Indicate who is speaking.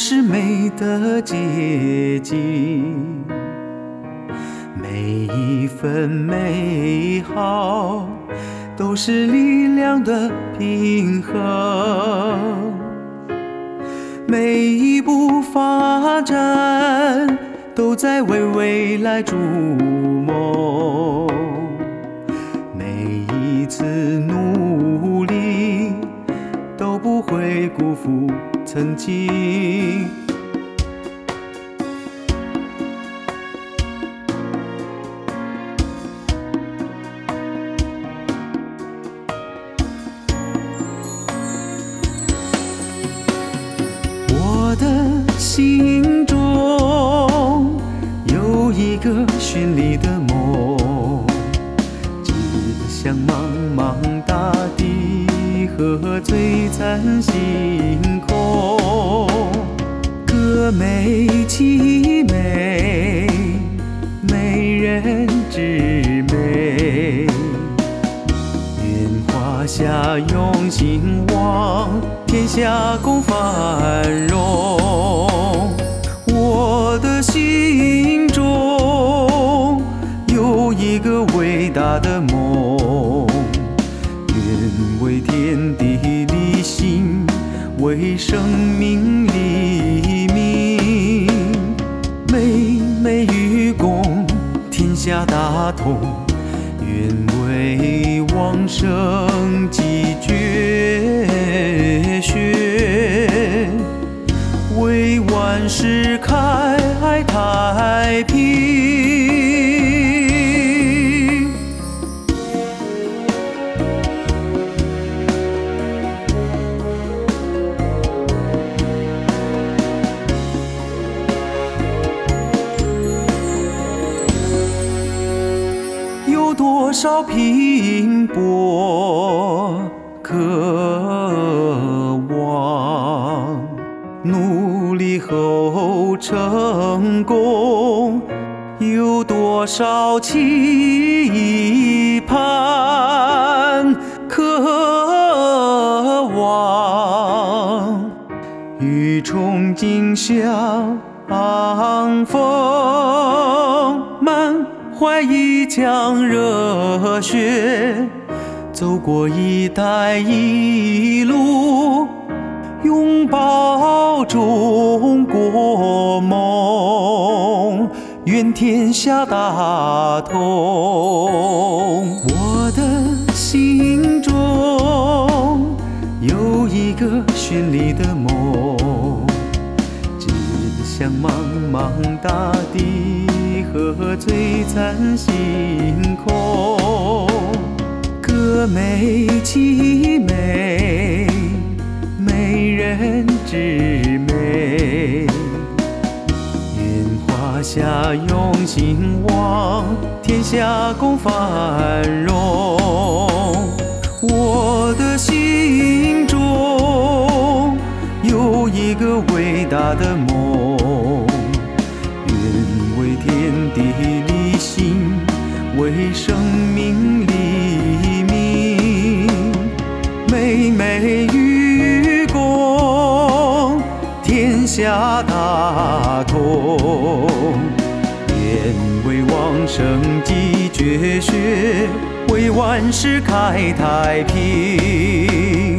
Speaker 1: 是美的结晶，每一份美好都是力量的平衡，每一步发展都在为未来筑梦，每一次努辜负。曾经，我的心中有一个绚丽的梦，指向茫茫璀璨星空。美其美，美人之美。愿华夏用心望，天下共繁荣。我的心中有一个伟大的梦，愿为天，为生命立命，妹妹与共，天下大同，愿为往生。少拼搏渴望，努力后成功；有多少期盼渴望，与憧憬相逢。怀一腔热血，走过一带一路，拥抱中国梦，愿天下大同。我的心中有一个绚丽的梦，向茫茫大地。和璀璨星空，歌美其美，美人之美。愿华夏用心望，天下共繁荣。我的心中有一个伟大的梦。天地立心为生命立命，美美与共，天下大同。愿为往生继绝学，为万世开太平，